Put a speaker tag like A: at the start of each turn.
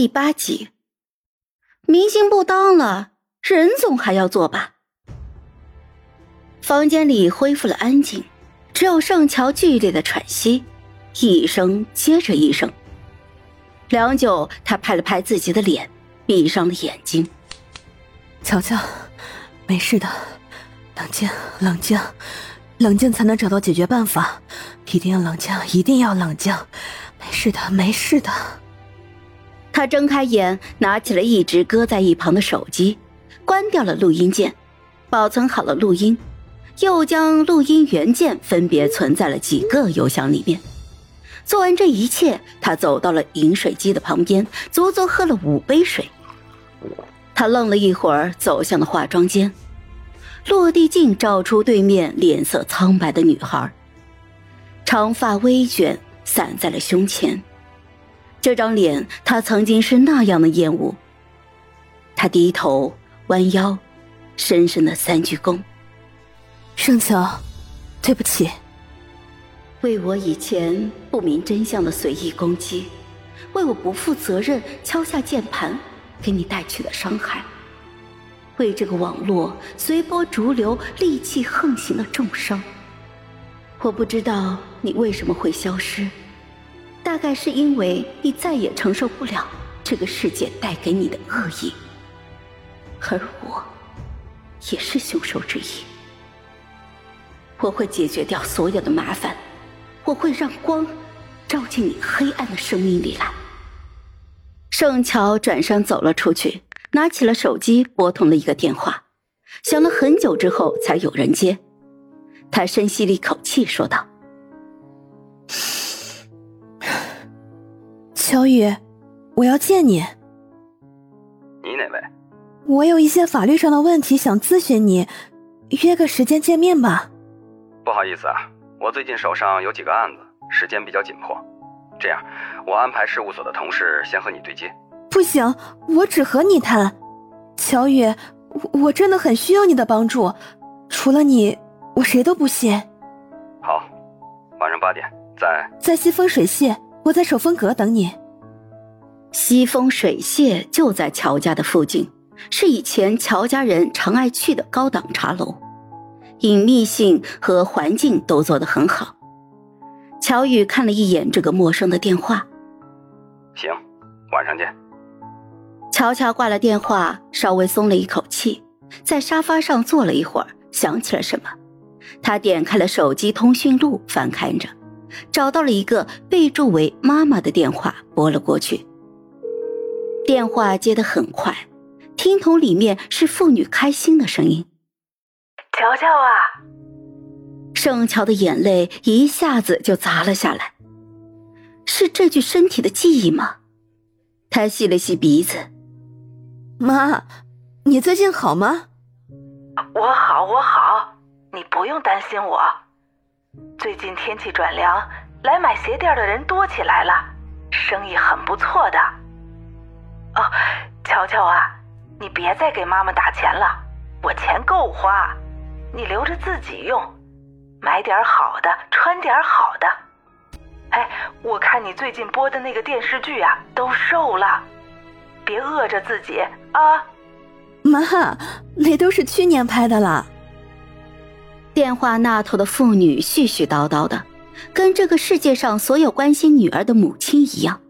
A: 第八集，明星不当了，人总还要做吧。房间里恢复了安静，只有盛乔剧烈的喘息，一声接着一声。良久，他拍了拍自己的脸，闭上了眼睛。
B: 乔乔，没事的，冷静，冷静，冷静才能找到解决办法。一定要冷静，一定要冷静。没事的，没事的。
A: 他睁开眼，拿起了一直搁在一旁的手机，关掉了录音键，保存好了录音，又将录音原件分别存在了几个邮箱里面。做完这一切，他走到了饮水机的旁边，足足喝了五杯水。他愣了一会儿，走向了化妆间，落地镜照出对面脸色苍白的女孩，长发微卷，散在了胸前。这张脸，他曾经是那样的厌恶。他低头弯腰，深深的三鞠躬。
B: 盛乔，对不起，
A: 为我以前不明真相的随意攻击，为我不负责任敲下键盘给你带去的伤害，为这个网络随波逐流戾气横行的重伤。我不知道你为什么会消失。大概是因为你再也承受不了这个世界带给你的恶意，而我也是凶手之一。我会解决掉所有的麻烦，我会让光照进你黑暗的生命里来。盛乔转身走了出去，拿起了手机，拨通了一个电话，想了很久之后才有人接。他深吸了一口气，说道。
B: 乔宇，我要见你。
C: 你哪位？
B: 我有一些法律上的问题想咨询你，约个时间见面吧。
C: 不好意思啊，我最近手上有几个案子，时间比较紧迫。这样，我安排事务所的同事先和你对接。
B: 不行，我只和你谈。乔宇，我真的很需要你的帮助，除了你，我谁都不信。
C: 好，晚上八点在
B: 在西风水榭，我在守风阁等你。
A: 西风水榭就在乔家的附近，是以前乔家人常爱去的高档茶楼，隐秘性和环境都做得很好。乔宇看了一眼这个陌生的电话，
C: 行，晚上见。
A: 乔乔挂了电话，稍微松了一口气，在沙发上坐了一会儿，想起了什么，他点开了手机通讯录，翻看着，找到了一个备注为“妈妈”的电话，拨了过去。电话接得很快，听筒里面是妇女开心的声音：“
D: 乔乔啊！”
A: 盛乔的眼泪一下子就砸了下来。是这具身体的记忆吗？他吸了吸鼻子：“
B: 妈，你最近好吗？”“
D: 我好，我好，你不用担心我。最近天气转凉，来买鞋垫的人多起来了，生意很不错的。”乔啊，你别再给妈妈打钱了，我钱够花，你留着自己用，买点好的，穿点好的。哎，我看你最近播的那个电视剧啊，都瘦了，别饿着自己啊。
B: 妈，那都是去年拍的了。
A: 电话那头的妇女絮絮叨叨的，跟这个世界上所有关心女儿的母亲一样。